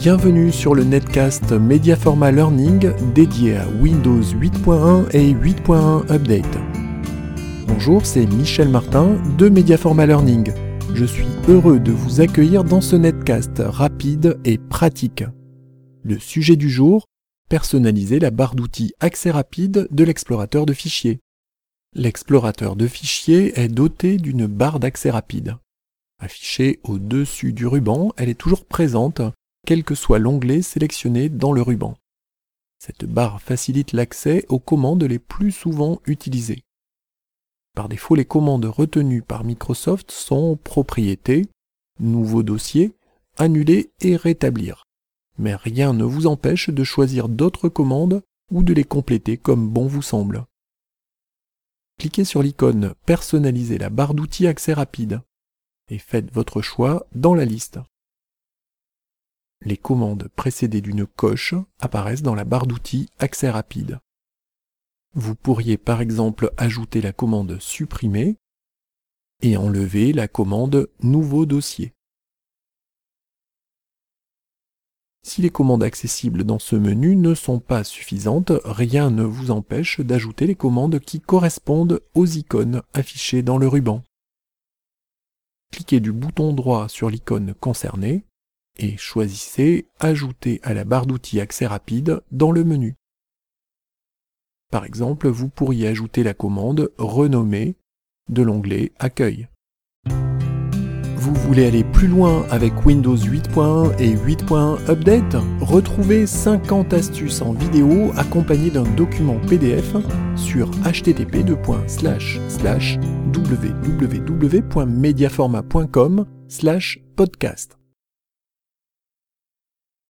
Bienvenue sur le netcast Mediaforma Learning dédié à Windows 8.1 et 8.1 Update. Bonjour, c'est Michel Martin de Mediaforma Learning. Je suis heureux de vous accueillir dans ce netcast rapide et pratique. Le sujet du jour, personnaliser la barre d'outils accès rapide de l'explorateur de fichiers. L'explorateur de fichiers est doté d'une barre d'accès rapide. Affichée au-dessus du ruban, elle est toujours présente, quel que soit l'onglet sélectionné dans le ruban. Cette barre facilite l'accès aux commandes les plus souvent utilisées. Par défaut, les commandes retenues par Microsoft sont propriété, nouveau dossier, annuler et rétablir. Mais rien ne vous empêche de choisir d'autres commandes ou de les compléter comme bon vous semble. Cliquez sur l'icône Personnaliser la barre d'outils accès rapide et faites votre choix dans la liste. Les commandes précédées d'une coche apparaissent dans la barre d'outils Accès rapide. Vous pourriez par exemple ajouter la commande Supprimer et enlever la commande Nouveau dossier. Si les commandes accessibles dans ce menu ne sont pas suffisantes, rien ne vous empêche d'ajouter les commandes qui correspondent aux icônes affichées dans le ruban cliquez du bouton droit sur l'icône concernée et choisissez Ajouter à la barre d'outils accès rapide dans le menu. Par exemple, vous pourriez ajouter la commande Renommer de l'onglet Accueil. Vous voulez aller plus loin avec Windows 8.1 et 8.1 Update? Retrouvez 50 astuces en vidéo accompagnées d'un document PDF sur http://www.mediaforma.com/podcast.